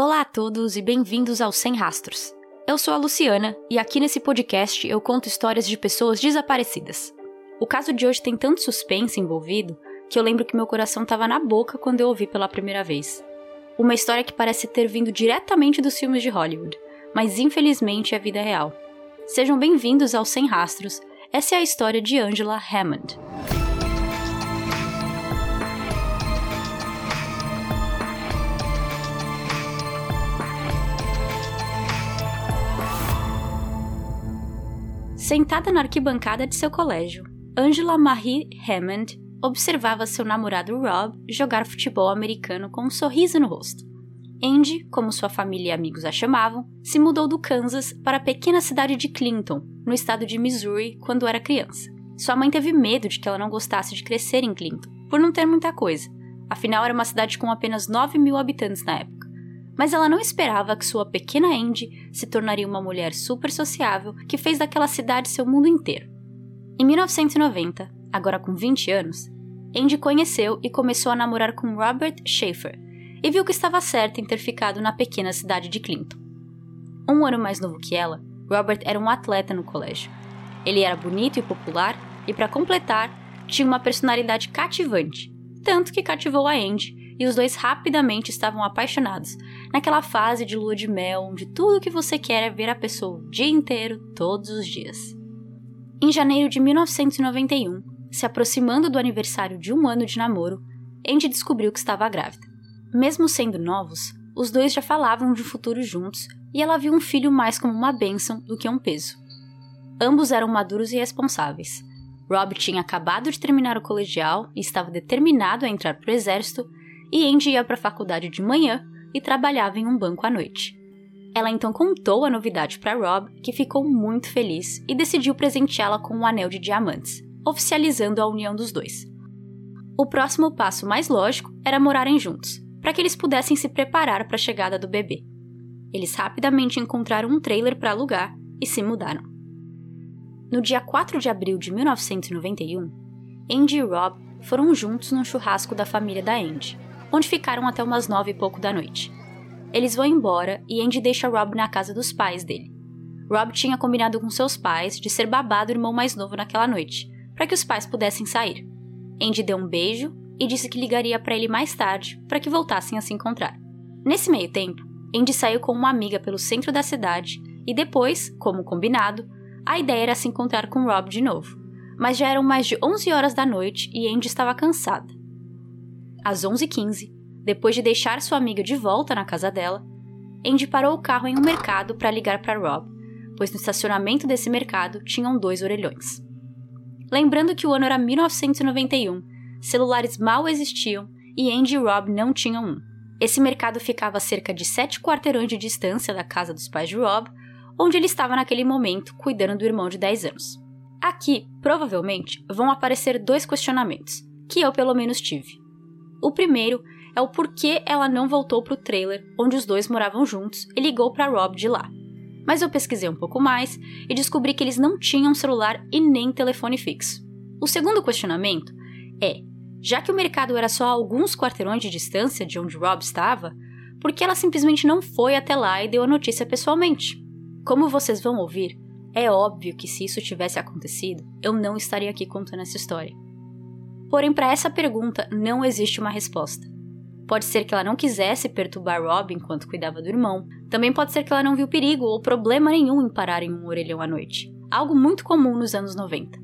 Olá a todos e bem-vindos ao Sem Rastros. Eu sou a Luciana e aqui nesse podcast eu conto histórias de pessoas desaparecidas. O caso de hoje tem tanto suspense envolvido que eu lembro que meu coração estava na boca quando eu ouvi pela primeira vez. Uma história que parece ter vindo diretamente dos filmes de Hollywood, mas infelizmente é vida real. Sejam bem-vindos ao Sem Rastros. Essa é a história de Angela Hammond. Sentada na arquibancada de seu colégio, Angela Marie Hammond observava seu namorado Rob jogar futebol americano com um sorriso no rosto. Andy, como sua família e amigos a chamavam, se mudou do Kansas para a pequena cidade de Clinton, no estado de Missouri, quando era criança. Sua mãe teve medo de que ela não gostasse de crescer em Clinton, por não ter muita coisa. Afinal, era uma cidade com apenas 9 mil habitantes na época mas ela não esperava que sua pequena Andy se tornaria uma mulher super sociável que fez daquela cidade seu mundo inteiro. Em 1990, agora com 20 anos, Andy conheceu e começou a namorar com Robert Schaefer e viu que estava certa em ter ficado na pequena cidade de Clinton. Um ano mais novo que ela, Robert era um atleta no colégio. Ele era bonito e popular e, para completar, tinha uma personalidade cativante, tanto que cativou a Andy e os dois rapidamente estavam apaixonados, naquela fase de lua de mel onde tudo que você quer é ver a pessoa o dia inteiro, todos os dias. Em janeiro de 1991, se aproximando do aniversário de um ano de namoro, Andy descobriu que estava grávida. Mesmo sendo novos, os dois já falavam de um futuro juntos e ela viu um filho mais como uma bênção do que um peso. Ambos eram maduros e responsáveis. Rob tinha acabado de terminar o colegial e estava determinado a entrar para o exército, Andy ia para a faculdade de manhã e trabalhava em um banco à noite. Ela então contou a novidade para Rob, que ficou muito feliz e decidiu presenteá-la com um anel de diamantes, oficializando a união dos dois. O próximo passo mais lógico era morarem juntos, para que eles pudessem se preparar para a chegada do bebê. Eles rapidamente encontraram um trailer para alugar e se mudaram. No dia 4 de abril de 1991, Andy e Rob foram juntos num churrasco da família da Andy onde ficaram até umas nove e pouco da noite. Eles vão embora e Andy deixa Rob na casa dos pais dele. Rob tinha combinado com seus pais de ser babado do irmão mais novo naquela noite, para que os pais pudessem sair. Andy deu um beijo e disse que ligaria para ele mais tarde para que voltassem a se encontrar. Nesse meio tempo, Andy saiu com uma amiga pelo centro da cidade e depois, como combinado, a ideia era se encontrar com Rob de novo. Mas já eram mais de 11 horas da noite e Andy estava cansada às 11h15, depois de deixar sua amiga de volta na casa dela, Andy parou o carro em um mercado para ligar para Rob, pois no estacionamento desse mercado tinham dois orelhões. Lembrando que o ano era 1991, celulares mal existiam e Andy e Rob não tinham um. Esse mercado ficava a cerca de sete quarteirões de distância da casa dos pais de Rob, onde ele estava naquele momento cuidando do irmão de 10 anos. Aqui, provavelmente, vão aparecer dois questionamentos, que eu pelo menos tive. O primeiro é o porquê ela não voltou para o trailer onde os dois moravam juntos e ligou para Rob de lá. Mas eu pesquisei um pouco mais e descobri que eles não tinham celular e nem telefone fixo. O segundo questionamento é: já que o mercado era só a alguns quarteirões de distância de onde Rob estava, por que ela simplesmente não foi até lá e deu a notícia pessoalmente? Como vocês vão ouvir, é óbvio que se isso tivesse acontecido, eu não estaria aqui contando essa história. Porém, para essa pergunta não existe uma resposta. Pode ser que ela não quisesse perturbar Rob enquanto cuidava do irmão. Também pode ser que ela não viu perigo ou problema nenhum em parar em um orelhão à noite. Algo muito comum nos anos 90.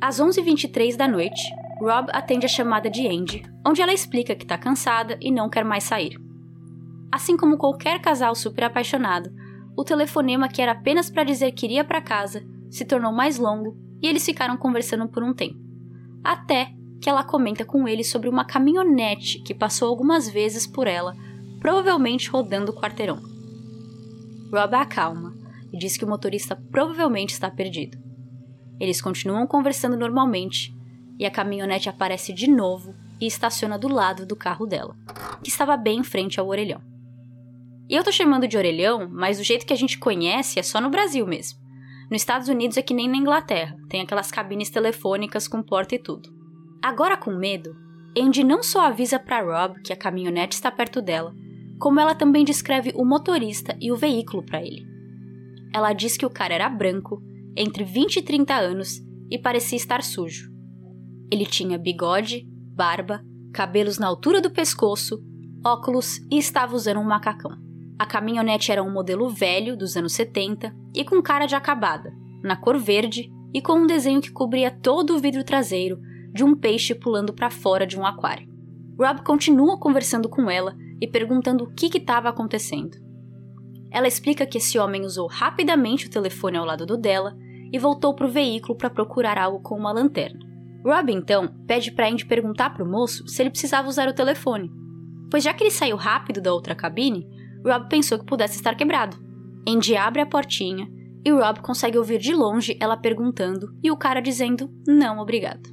Às 11h23 da noite, Rob atende a chamada de Andy, onde ela explica que está cansada e não quer mais sair. Assim como qualquer casal super apaixonado, o telefonema que era apenas para dizer que iria para casa se tornou mais longo e eles ficaram conversando por um tempo até que ela comenta com ele sobre uma caminhonete que passou algumas vezes por ela, provavelmente rodando o quarteirão. Rob a acalma e diz que o motorista provavelmente está perdido. Eles continuam conversando normalmente e a caminhonete aparece de novo e estaciona do lado do carro dela, que estava bem em frente ao orelhão. E eu tô chamando de orelhão, mas do jeito que a gente conhece é só no Brasil mesmo. Nos Estados Unidos é que nem na Inglaterra, tem aquelas cabines telefônicas com porta e tudo. Agora com medo, Andy não só avisa para Rob que a caminhonete está perto dela, como ela também descreve o motorista e o veículo para ele. Ela diz que o cara era branco, entre 20 e 30 anos e parecia estar sujo. Ele tinha bigode, barba, cabelos na altura do pescoço, óculos e estava usando um macacão. A caminhonete era um modelo velho dos anos 70 e com cara de acabada, na cor verde e com um desenho que cobria todo o vidro traseiro de um peixe pulando para fora de um aquário. Rob continua conversando com ela e perguntando o que estava acontecendo. Ela explica que esse homem usou rapidamente o telefone ao lado do dela e voltou para o veículo para procurar algo com uma lanterna. Rob então pede para Andy perguntar para o moço se ele precisava usar o telefone, pois já que ele saiu rápido da outra cabine, Rob pensou que pudesse estar quebrado. Andy abre a portinha e Rob consegue ouvir de longe ela perguntando e o cara dizendo não obrigado.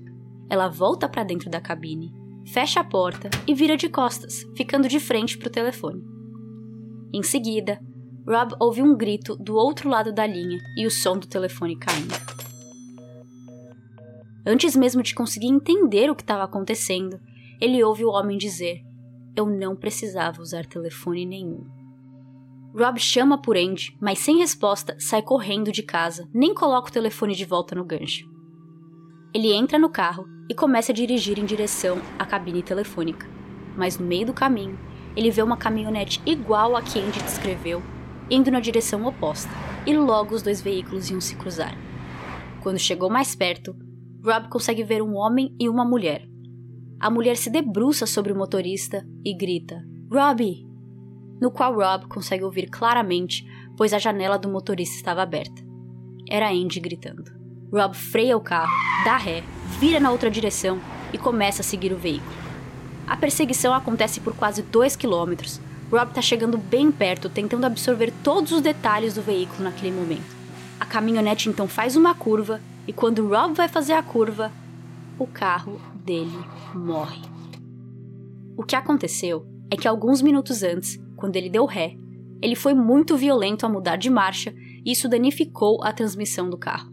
Ela volta para dentro da cabine, fecha a porta e vira de costas, ficando de frente para o telefone. Em seguida, Rob ouve um grito do outro lado da linha e o som do telefone caindo. Antes mesmo de conseguir entender o que estava acontecendo, ele ouve o homem dizer: Eu não precisava usar telefone nenhum. Rob chama por Andy, mas sem resposta sai correndo de casa, nem coloca o telefone de volta no gancho. Ele entra no carro e começa a dirigir em direção à cabine telefônica, mas no meio do caminho, ele vê uma caminhonete igual a que Andy descreveu, indo na direção oposta, e logo os dois veículos iam se cruzar. Quando chegou mais perto, Rob consegue ver um homem e uma mulher. A mulher se debruça sobre o motorista e grita: Robbie! No qual Rob consegue ouvir claramente, pois a janela do motorista estava aberta. Era Andy gritando. Rob freia o carro, dá ré, vira na outra direção e começa a seguir o veículo. A perseguição acontece por quase 2 quilômetros. Rob está chegando bem perto, tentando absorver todos os detalhes do veículo naquele momento. A caminhonete então faz uma curva e quando Rob vai fazer a curva, o carro dele morre. O que aconteceu é que alguns minutos antes, quando ele deu ré, ele foi muito violento a mudar de marcha e isso danificou a transmissão do carro.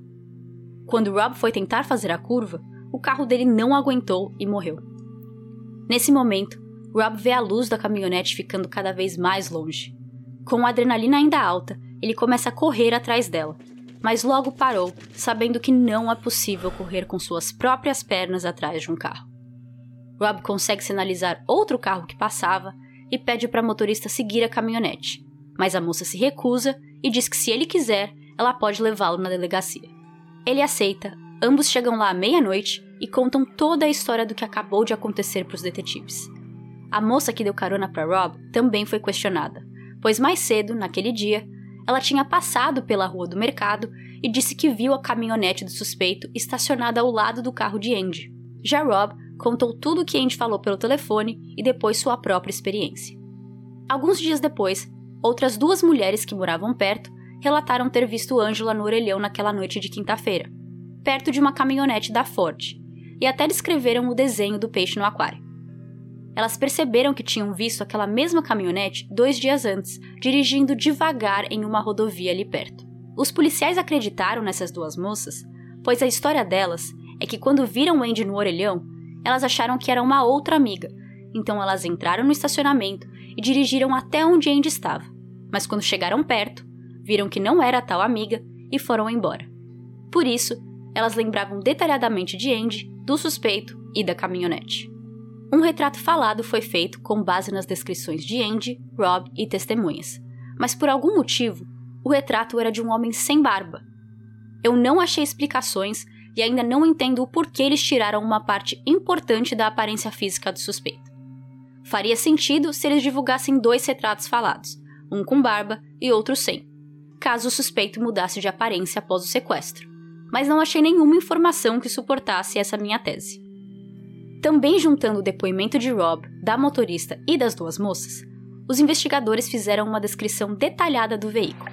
Quando Rob foi tentar fazer a curva, o carro dele não aguentou e morreu. Nesse momento, Rob vê a luz da caminhonete ficando cada vez mais longe. Com a adrenalina ainda alta, ele começa a correr atrás dela, mas logo parou, sabendo que não é possível correr com suas próprias pernas atrás de um carro. Rob consegue sinalizar outro carro que passava e pede para a motorista seguir a caminhonete, mas a moça se recusa e diz que se ele quiser, ela pode levá-lo na delegacia. Ele aceita, ambos chegam lá à meia-noite e contam toda a história do que acabou de acontecer para os detetives. A moça que deu carona para Rob também foi questionada, pois mais cedo, naquele dia, ela tinha passado pela rua do mercado e disse que viu a caminhonete do suspeito estacionada ao lado do carro de Andy. Já Rob contou tudo o que Andy falou pelo telefone e depois sua própria experiência. Alguns dias depois, outras duas mulheres que moravam perto relataram ter visto Angela no orelhão naquela noite de quinta-feira, perto de uma caminhonete da Ford, e até descreveram o desenho do peixe no aquário. Elas perceberam que tinham visto aquela mesma caminhonete dois dias antes, dirigindo devagar em uma rodovia ali perto. Os policiais acreditaram nessas duas moças, pois a história delas é que quando viram Andy no orelhão, elas acharam que era uma outra amiga, então elas entraram no estacionamento e dirigiram até onde Andy estava. Mas quando chegaram perto, viram que não era a tal amiga e foram embora. Por isso, elas lembravam detalhadamente de Andy, do suspeito e da caminhonete. Um retrato falado foi feito com base nas descrições de Andy, Rob e testemunhas, mas por algum motivo, o retrato era de um homem sem barba. Eu não achei explicações e ainda não entendo o porquê eles tiraram uma parte importante da aparência física do suspeito. Faria sentido se eles divulgassem dois retratos falados, um com barba e outro sem, caso o suspeito mudasse de aparência após o sequestro, mas não achei nenhuma informação que suportasse essa minha tese. Também juntando o depoimento de Rob, da motorista e das duas moças, os investigadores fizeram uma descrição detalhada do veículo.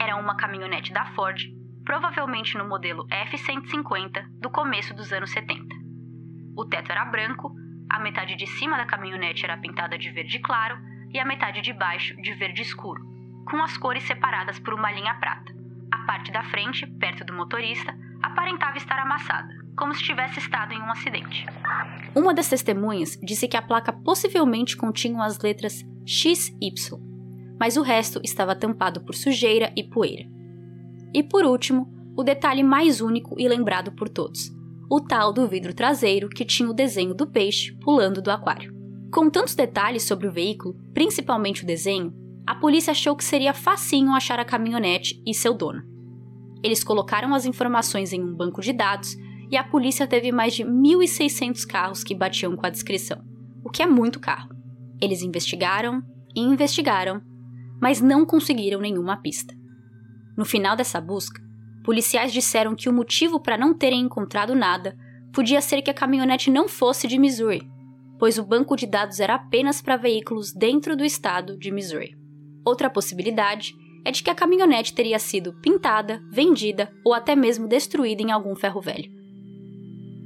Era uma caminhonete da Ford provavelmente no modelo F-150 do começo dos anos 70. O teto era branco, a metade de cima da caminhonete era pintada de verde claro e a metade de baixo de verde escuro, com as cores separadas por uma linha prata. A parte da frente, perto do motorista, aparentava estar amassada, como se tivesse estado em um acidente. Uma das testemunhas disse que a placa possivelmente continha as letras XY, mas o resto estava tampado por sujeira e poeira. E por último, o detalhe mais único e lembrado por todos: o tal do vidro traseiro que tinha o desenho do peixe pulando do aquário. Com tantos detalhes sobre o veículo, principalmente o desenho, a polícia achou que seria facinho achar a caminhonete e seu dono. Eles colocaram as informações em um banco de dados e a polícia teve mais de 1.600 carros que batiam com a descrição, o que é muito carro. Eles investigaram e investigaram, mas não conseguiram nenhuma pista. No final dessa busca, policiais disseram que o motivo para não terem encontrado nada podia ser que a caminhonete não fosse de Missouri, pois o banco de dados era apenas para veículos dentro do estado de Missouri. Outra possibilidade é de que a caminhonete teria sido pintada, vendida ou até mesmo destruída em algum ferro velho.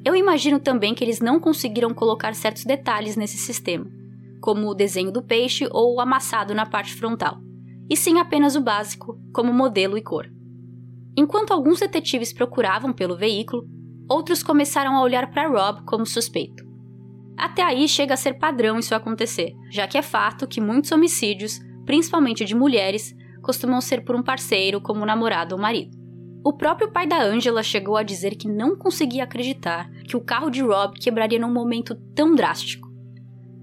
Eu imagino também que eles não conseguiram colocar certos detalhes nesse sistema, como o desenho do peixe ou o amassado na parte frontal, e sim apenas o básico, como modelo e cor. Enquanto alguns detetives procuravam pelo veículo, outros começaram a olhar para Rob como suspeito. Até aí chega a ser padrão isso acontecer, já que é fato que muitos homicídios, principalmente de mulheres, costumam ser por um parceiro, como namorado ou marido. O próprio pai da Angela chegou a dizer que não conseguia acreditar que o carro de Rob quebraria num momento tão drástico.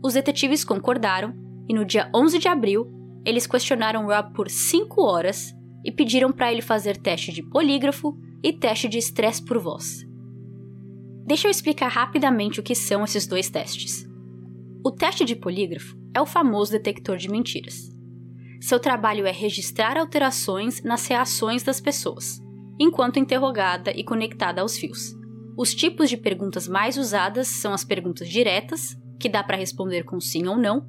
Os detetives concordaram e no dia 11 de abril, eles questionaram Rob por 5 horas e pediram para ele fazer teste de polígrafo e teste de estresse por voz. Deixa eu explicar rapidamente o que são esses dois testes. O teste de polígrafo é o famoso detector de mentiras. Seu trabalho é registrar alterações nas reações das pessoas, enquanto interrogada e conectada aos fios. Os tipos de perguntas mais usadas são as perguntas diretas, que dá para responder com sim ou não,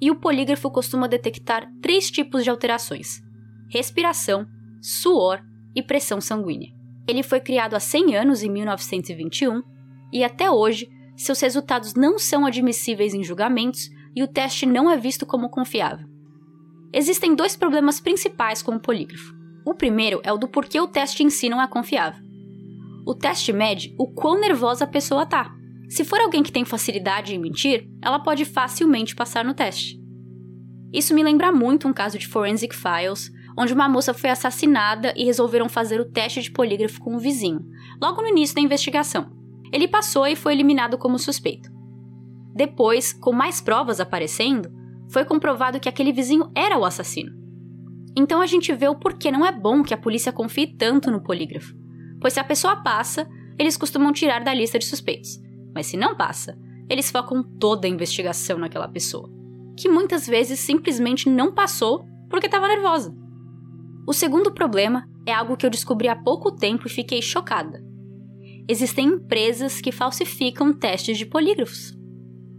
e o polígrafo costuma detectar três tipos de alterações: respiração, suor e pressão sanguínea. Ele foi criado há 100 anos em 1921 e até hoje seus resultados não são admissíveis em julgamentos e o teste não é visto como confiável. Existem dois problemas principais com o polígrafo. O primeiro é o do porquê o teste em si não é confiável. O teste mede o quão nervosa a pessoa tá. Se for alguém que tem facilidade em mentir, ela pode facilmente passar no teste. Isso me lembra muito um caso de Forensic Files, onde uma moça foi assassinada e resolveram fazer o teste de polígrafo com um vizinho, logo no início da investigação. Ele passou e foi eliminado como suspeito. Depois, com mais provas aparecendo, foi comprovado que aquele vizinho era o assassino. Então a gente vê o porquê não é bom que a polícia confie tanto no polígrafo. Pois se a pessoa passa, eles costumam tirar da lista de suspeitos. Mas se não passa, eles focam toda a investigação naquela pessoa, que muitas vezes simplesmente não passou porque estava nervosa. O segundo problema é algo que eu descobri há pouco tempo e fiquei chocada. Existem empresas que falsificam testes de polígrafos.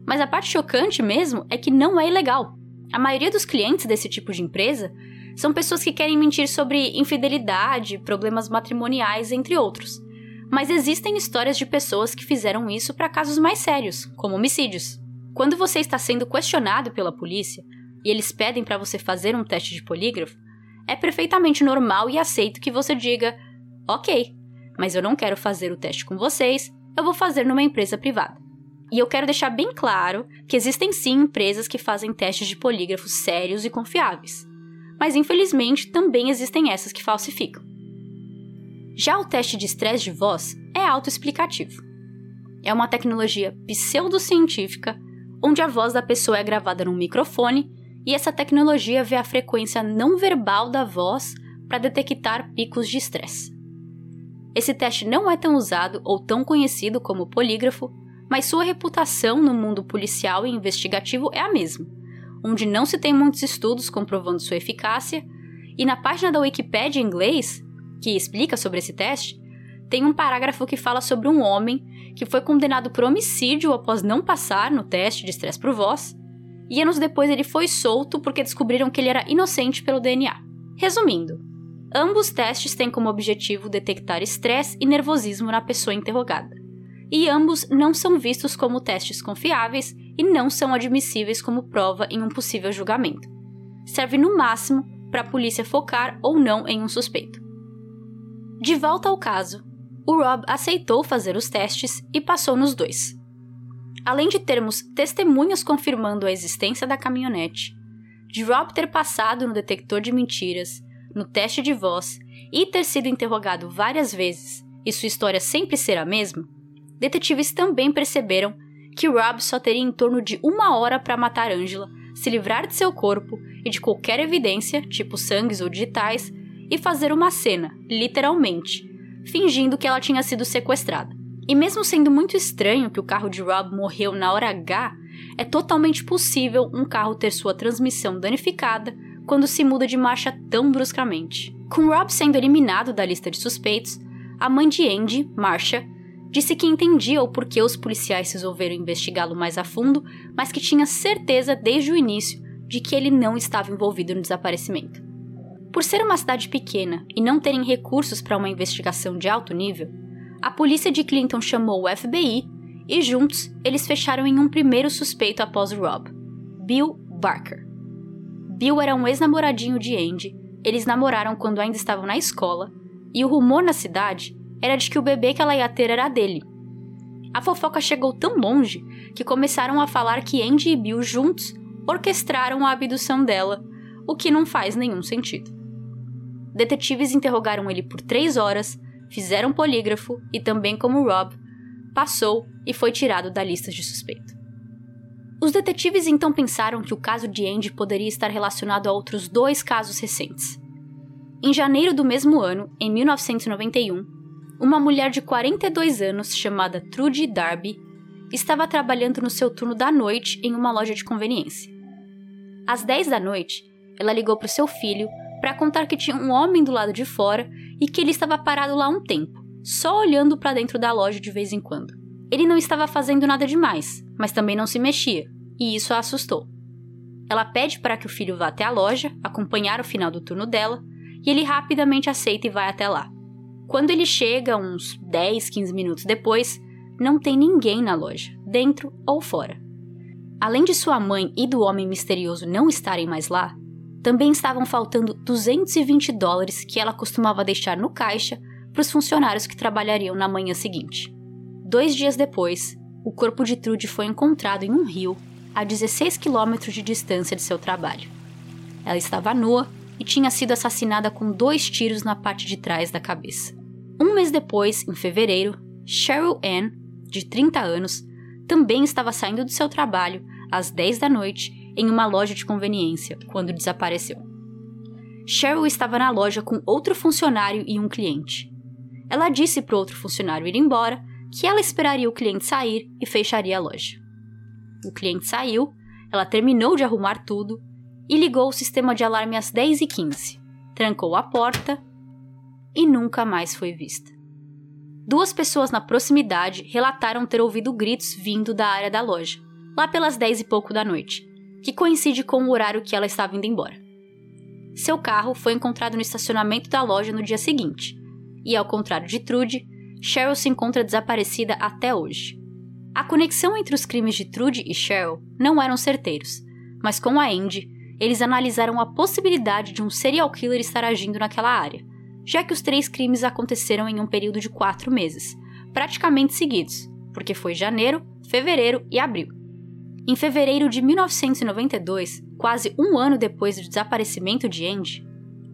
Mas a parte chocante mesmo é que não é ilegal. A maioria dos clientes desse tipo de empresa são pessoas que querem mentir sobre infidelidade, problemas matrimoniais, entre outros. Mas existem histórias de pessoas que fizeram isso para casos mais sérios, como homicídios. Quando você está sendo questionado pela polícia e eles pedem para você fazer um teste de polígrafo, é perfeitamente normal e aceito que você diga: ok, mas eu não quero fazer o teste com vocês, eu vou fazer numa empresa privada. E eu quero deixar bem claro que existem sim empresas que fazem testes de polígrafos sérios e confiáveis. Mas infelizmente também existem essas que falsificam. Já o teste de estresse de voz é autoexplicativo. É uma tecnologia pseudocientífica onde a voz da pessoa é gravada num microfone e essa tecnologia vê a frequência não verbal da voz para detectar picos de estresse. Esse teste não é tão usado ou tão conhecido como o polígrafo, mas sua reputação no mundo policial e investigativo é a mesma, onde não se tem muitos estudos comprovando sua eficácia, e na página da Wikipedia em inglês, que explica sobre esse teste, tem um parágrafo que fala sobre um homem que foi condenado por homicídio após não passar no teste de estresse por voz, e anos depois ele foi solto porque descobriram que ele era inocente pelo DNA. Resumindo, ambos testes têm como objetivo detectar estresse e nervosismo na pessoa interrogada e ambos não são vistos como testes confiáveis e não são admissíveis como prova em um possível julgamento. Serve no máximo para a polícia focar ou não em um suspeito. De volta ao caso, o Rob aceitou fazer os testes e passou nos dois. Além de termos testemunhas confirmando a existência da caminhonete, de Rob ter passado no detector de mentiras, no teste de voz e ter sido interrogado várias vezes e sua história sempre ser a mesma, detetives também perceberam que Rob só teria em torno de uma hora para matar Angela, se livrar de seu corpo e de qualquer evidência, tipo sangues ou digitais, e fazer uma cena, literalmente, fingindo que ela tinha sido sequestrada. E mesmo sendo muito estranho que o carro de Rob morreu na hora H, é totalmente possível um carro ter sua transmissão danificada quando se muda de marcha tão bruscamente. Com Rob sendo eliminado da lista de suspeitos, a mãe de Andy, Marcia, disse que entendia o porquê os policiais resolveram investigá-lo mais a fundo, mas que tinha certeza desde o início de que ele não estava envolvido no desaparecimento. Por ser uma cidade pequena e não terem recursos para uma investigação de alto nível, a polícia de Clinton chamou o FBI e juntos eles fecharam em um primeiro suspeito após Rob, Bill Barker. Bill era um ex-namoradinho de Andy, eles namoraram quando ainda estavam na escola, e o rumor na cidade era de que o bebê que ela ia ter era dele. A fofoca chegou tão longe que começaram a falar que Andy e Bill juntos orquestraram a abdução dela, o que não faz nenhum sentido. Detetives interrogaram ele por três horas, fizeram polígrafo e também como Rob, passou e foi tirado da lista de suspeito. Os detetives então pensaram que o caso de Andy poderia estar relacionado a outros dois casos recentes. Em janeiro do mesmo ano, em 1991, uma mulher de 42 anos chamada Trudy Darby estava trabalhando no seu turno da noite em uma loja de conveniência. Às 10 da noite, ela ligou para o seu filho para contar que tinha um homem do lado de fora e que ele estava parado lá um tempo, só olhando para dentro da loja de vez em quando. Ele não estava fazendo nada demais, mas também não se mexia, e isso a assustou. Ela pede para que o filho vá até a loja, acompanhar o final do turno dela, e ele rapidamente aceita e vai até lá. Quando ele chega, uns 10, 15 minutos depois, não tem ninguém na loja, dentro ou fora. Além de sua mãe e do homem misterioso não estarem mais lá, também estavam faltando 220 dólares que ela costumava deixar no caixa para os funcionários que trabalhariam na manhã seguinte. Dois dias depois, o corpo de Trude foi encontrado em um rio a 16 quilômetros de distância de seu trabalho. Ela estava nua e tinha sido assassinada com dois tiros na parte de trás da cabeça. Um mês depois, em fevereiro, Cheryl Ann, de 30 anos, também estava saindo do seu trabalho às 10 da noite em uma loja de conveniência quando desapareceu. Cheryl estava na loja com outro funcionário e um cliente. Ela disse para o outro funcionário ir embora que ela esperaria o cliente sair e fecharia a loja. O cliente saiu, ela terminou de arrumar tudo e ligou o sistema de alarme às 10h15, trancou a porta e nunca mais foi vista. Duas pessoas na proximidade relataram ter ouvido gritos vindo da área da loja, lá pelas 10 e pouco da noite, que coincide com o horário que ela estava indo embora. Seu carro foi encontrado no estacionamento da loja no dia seguinte, e ao contrário de Trude, Cheryl se encontra desaparecida até hoje. A conexão entre os crimes de Trude e Cheryl não eram certeiros, mas com a Andy, eles analisaram a possibilidade de um serial killer estar agindo naquela área, já que os três crimes aconteceram em um período de quatro meses, praticamente seguidos, porque foi janeiro, fevereiro e abril. Em fevereiro de 1992, quase um ano depois do desaparecimento de Andy,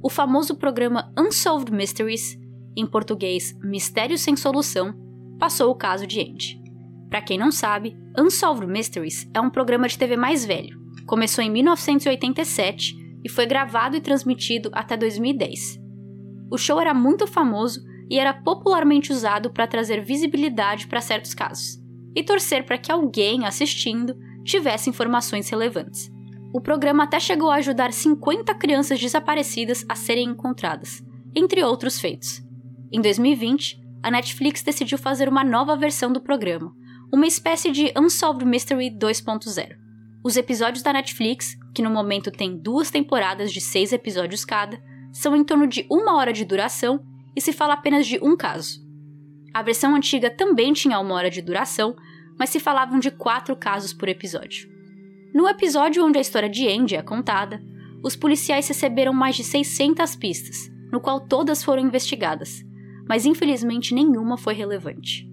o famoso programa Unsolved Mysteries, em português Mistérios Sem Solução, passou o caso de Andy. Para quem não sabe, Unsolved Mysteries é um programa de TV mais velho, Começou em 1987 e foi gravado e transmitido até 2010. O show era muito famoso e era popularmente usado para trazer visibilidade para certos casos e torcer para que alguém assistindo tivesse informações relevantes. O programa até chegou a ajudar 50 crianças desaparecidas a serem encontradas, entre outros feitos. Em 2020, a Netflix decidiu fazer uma nova versão do programa, uma espécie de Unsolved Mystery 2.0. Os episódios da Netflix, que no momento tem duas temporadas de seis episódios cada, são em torno de uma hora de duração e se fala apenas de um caso. A versão antiga também tinha uma hora de duração, mas se falavam de quatro casos por episódio. No episódio onde a história de Andy é contada, os policiais receberam mais de 600 pistas, no qual todas foram investigadas, mas infelizmente nenhuma foi relevante.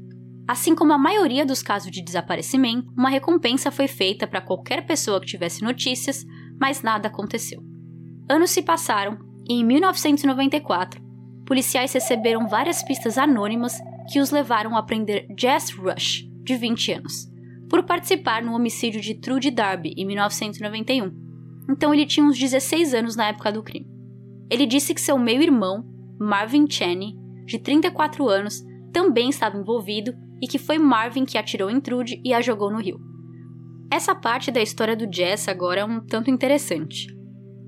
Assim como a maioria dos casos de desaparecimento, uma recompensa foi feita para qualquer pessoa que tivesse notícias, mas nada aconteceu. Anos se passaram e em 1994, policiais receberam várias pistas anônimas que os levaram a prender Jess Rush, de 20 anos, por participar no homicídio de Trudy Darby em 1991. Então ele tinha uns 16 anos na época do crime. Ele disse que seu meio-irmão, Marvin Cheney, de 34 anos, também estava envolvido e que foi Marvin que atirou em Trudy e a jogou no rio. Essa parte da história do Jess agora é um tanto interessante.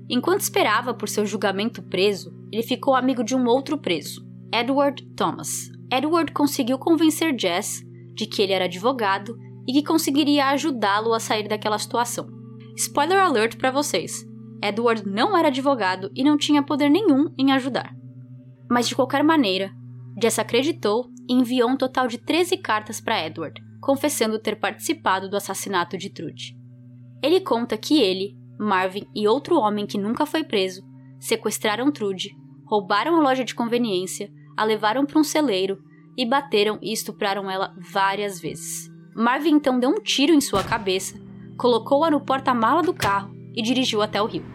Enquanto esperava por seu julgamento preso, ele ficou amigo de um outro preso, Edward Thomas. Edward conseguiu convencer Jess de que ele era advogado e que conseguiria ajudá-lo a sair daquela situação. Spoiler alert para vocês: Edward não era advogado e não tinha poder nenhum em ajudar. Mas de qualquer maneira, Jess acreditou e enviou um total de 13 cartas para Edward, confessando ter participado do assassinato de Trude. Ele conta que ele, Marvin e outro homem que nunca foi preso sequestraram Trude, roubaram a loja de conveniência, a levaram para um celeiro e bateram e estupraram ela várias vezes. Marvin então deu um tiro em sua cabeça, colocou-a no porta-mala do carro e dirigiu até o rio.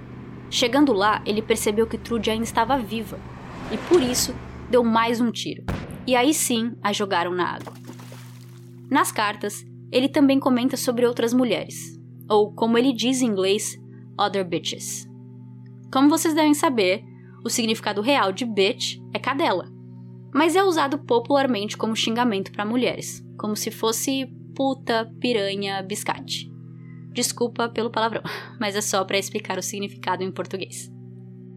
Chegando lá, ele percebeu que Trude ainda estava viva e por isso deu mais um tiro. E aí sim a jogaram na água. Nas cartas, ele também comenta sobre outras mulheres, ou como ele diz em inglês, other bitches. Como vocês devem saber, o significado real de bitch é cadela, mas é usado popularmente como xingamento para mulheres, como se fosse puta, piranha, biscate. Desculpa pelo palavrão, mas é só para explicar o significado em português.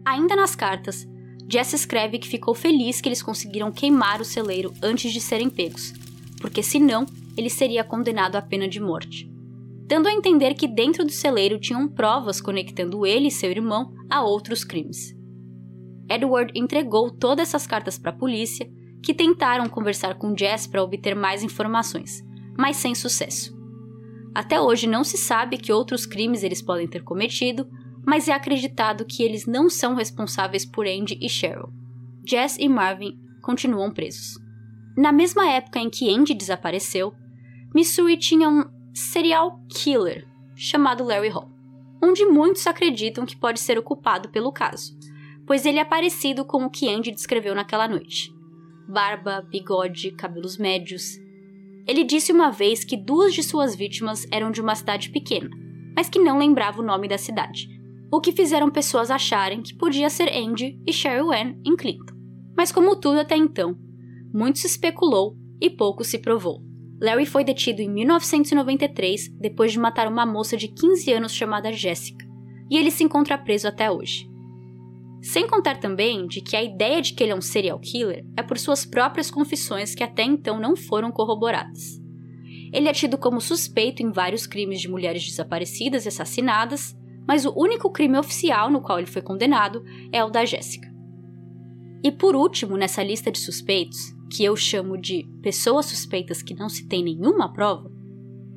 Ainda nas cartas, Jess escreve que ficou feliz que eles conseguiram queimar o celeiro antes de serem pegos, porque senão ele seria condenado à pena de morte. Dando a entender que dentro do celeiro tinham provas conectando ele e seu irmão a outros crimes. Edward entregou todas essas cartas para a polícia, que tentaram conversar com Jess para obter mais informações, mas sem sucesso. Até hoje não se sabe que outros crimes eles podem ter cometido, mas é acreditado que eles não são responsáveis por Andy e Cheryl. Jess e Marvin continuam presos. Na mesma época em que Andy desapareceu, Missouri tinha um serial killer chamado Larry Hall, onde muitos acreditam que pode ser o culpado pelo caso, pois ele é parecido com o que Andy descreveu naquela noite: barba, bigode, cabelos médios. Ele disse uma vez que duas de suas vítimas eram de uma cidade pequena, mas que não lembrava o nome da cidade, o que fizeram pessoas acharem que podia ser Andy e Sherry Ann em Clinton. Mas como tudo até então, muito se especulou e pouco se provou. Larry foi detido em 1993 depois de matar uma moça de 15 anos chamada Jessica, e ele se encontra preso até hoje. Sem contar também de que a ideia de que ele é um serial killer é por suas próprias confissões que até então não foram corroboradas. Ele é tido como suspeito em vários crimes de mulheres desaparecidas e assassinadas, mas o único crime oficial no qual ele foi condenado é o da Jéssica. E por último, nessa lista de suspeitos, que eu chamo de pessoas suspeitas que não se tem nenhuma prova,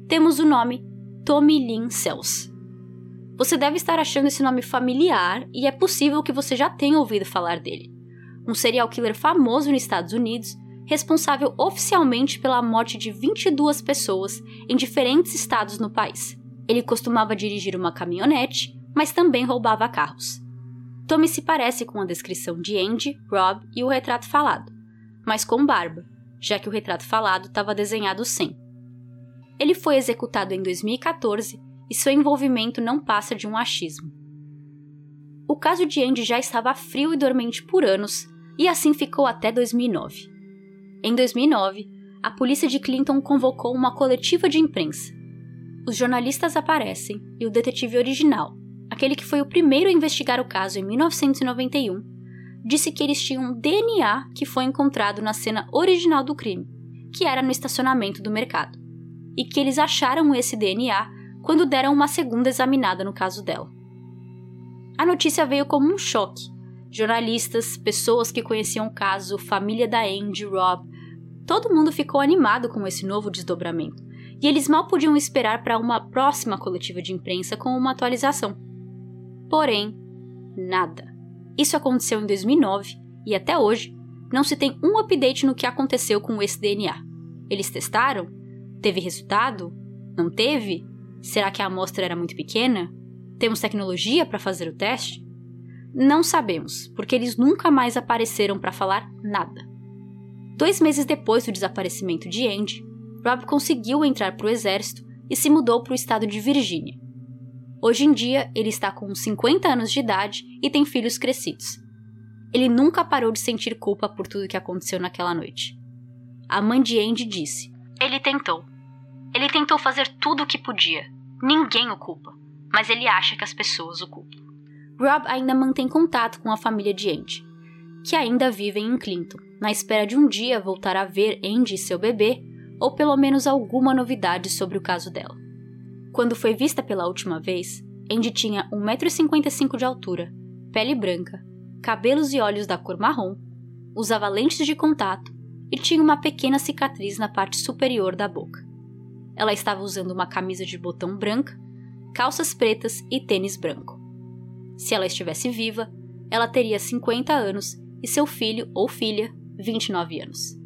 temos o nome Tommy Lynn Sells. Você deve estar achando esse nome familiar e é possível que você já tenha ouvido falar dele. Um serial killer famoso nos Estados Unidos, responsável oficialmente pela morte de 22 pessoas em diferentes estados no país. Ele costumava dirigir uma caminhonete, mas também roubava carros. Tommy se parece com a descrição de Andy, Rob e o retrato falado, mas com barba, já que o retrato falado estava desenhado sem. Ele foi executado em 2014 e seu envolvimento não passa de um achismo. O caso de Andy já estava frio e dormente por anos, e assim ficou até 2009. Em 2009, a polícia de Clinton convocou uma coletiva de imprensa os jornalistas aparecem e o detetive original, aquele que foi o primeiro a investigar o caso em 1991, disse que eles tinham um DNA que foi encontrado na cena original do crime, que era no estacionamento do mercado, e que eles acharam esse DNA quando deram uma segunda examinada no caso dela. A notícia veio como um choque. Jornalistas, pessoas que conheciam o caso, família da Andy, Rob, todo mundo ficou animado com esse novo desdobramento e eles mal podiam esperar para uma próxima coletiva de imprensa com uma atualização. Porém, nada. Isso aconteceu em 2009 e até hoje não se tem um update no que aconteceu com esse DNA. Eles testaram? Teve resultado? Não teve? Será que a amostra era muito pequena? Temos tecnologia para fazer o teste? Não sabemos, porque eles nunca mais apareceram para falar nada. Dois meses depois do desaparecimento de Andy, Rob conseguiu entrar para o exército e se mudou para o estado de Virgínia. Hoje em dia, ele está com 50 anos de idade e tem filhos crescidos. Ele nunca parou de sentir culpa por tudo que aconteceu naquela noite. A mãe de Andy disse: Ele tentou. Ele tentou fazer tudo o que podia. Ninguém o culpa, mas ele acha que as pessoas o culpam. Rob ainda mantém contato com a família de Andy, que ainda vivem em Clinton, na espera de um dia voltar a ver Andy e seu bebê, ou pelo menos alguma novidade sobre o caso dela. Quando foi vista pela última vez, Andy tinha 1,55m de altura, pele branca, cabelos e olhos da cor marrom, usava lentes de contato e tinha uma pequena cicatriz na parte superior da boca. Ela estava usando uma camisa de botão branca, calças pretas e tênis branco. Se ela estivesse viva, ela teria 50 anos e seu filho ou filha 29 anos.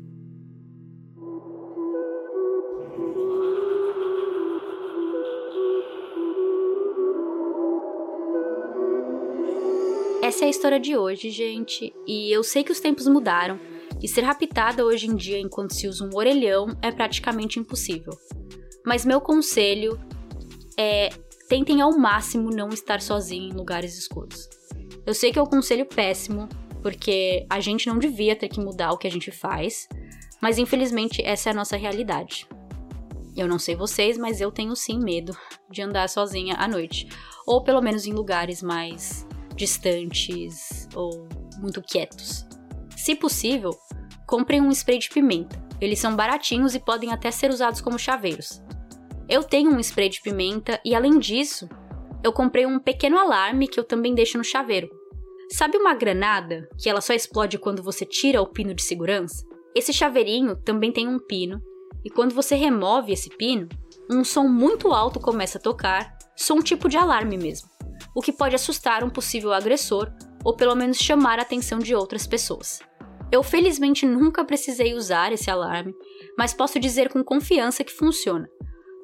Essa é a história de hoje, gente, e eu sei que os tempos mudaram, e ser raptada hoje em dia enquanto se usa um orelhão é praticamente impossível. Mas meu conselho é tentem ao máximo não estar sozinho em lugares escuros. Eu sei que é um conselho péssimo, porque a gente não devia ter que mudar o que a gente faz, mas infelizmente essa é a nossa realidade. Eu não sei vocês, mas eu tenho sim medo de andar sozinha à noite, ou pelo menos em lugares mais distantes ou muito quietos. Se possível, comprem um spray de pimenta. Eles são baratinhos e podem até ser usados como chaveiros. Eu tenho um spray de pimenta e, além disso, eu comprei um pequeno alarme que eu também deixo no chaveiro. Sabe uma granada que ela só explode quando você tira o pino de segurança? Esse chaveirinho também tem um pino, e quando você remove esse pino, um som muito alto começa a tocar, som tipo de alarme mesmo, o que pode assustar um possível agressor ou pelo menos chamar a atenção de outras pessoas. Eu felizmente nunca precisei usar esse alarme, mas posso dizer com confiança que funciona,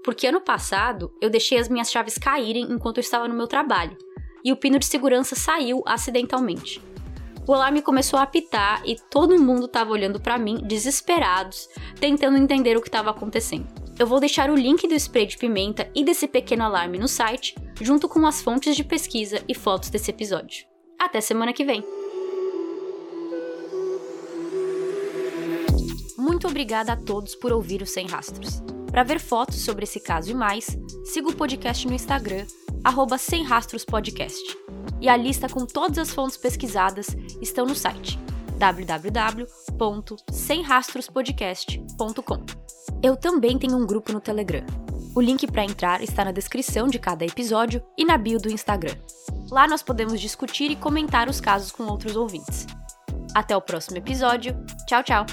porque ano passado eu deixei as minhas chaves caírem enquanto eu estava no meu trabalho, e o pino de segurança saiu acidentalmente. O alarme começou a apitar e todo mundo estava olhando para mim, desesperados, tentando entender o que estava acontecendo. Eu vou deixar o link do spray de pimenta e desse pequeno alarme no site, junto com as fontes de pesquisa e fotos desse episódio. Até semana que vem! Muito obrigada a todos por ouvir o Sem Rastros. Para ver fotos sobre esse caso e mais, siga o podcast no Instagram, arroba Sem Rastros Podcast. E a lista com todas as fontes pesquisadas estão no site www.semrastrospodcast.com. Eu também tenho um grupo no Telegram. O link para entrar está na descrição de cada episódio e na bio do Instagram. Lá nós podemos discutir e comentar os casos com outros ouvintes. Até o próximo episódio. Tchau, tchau!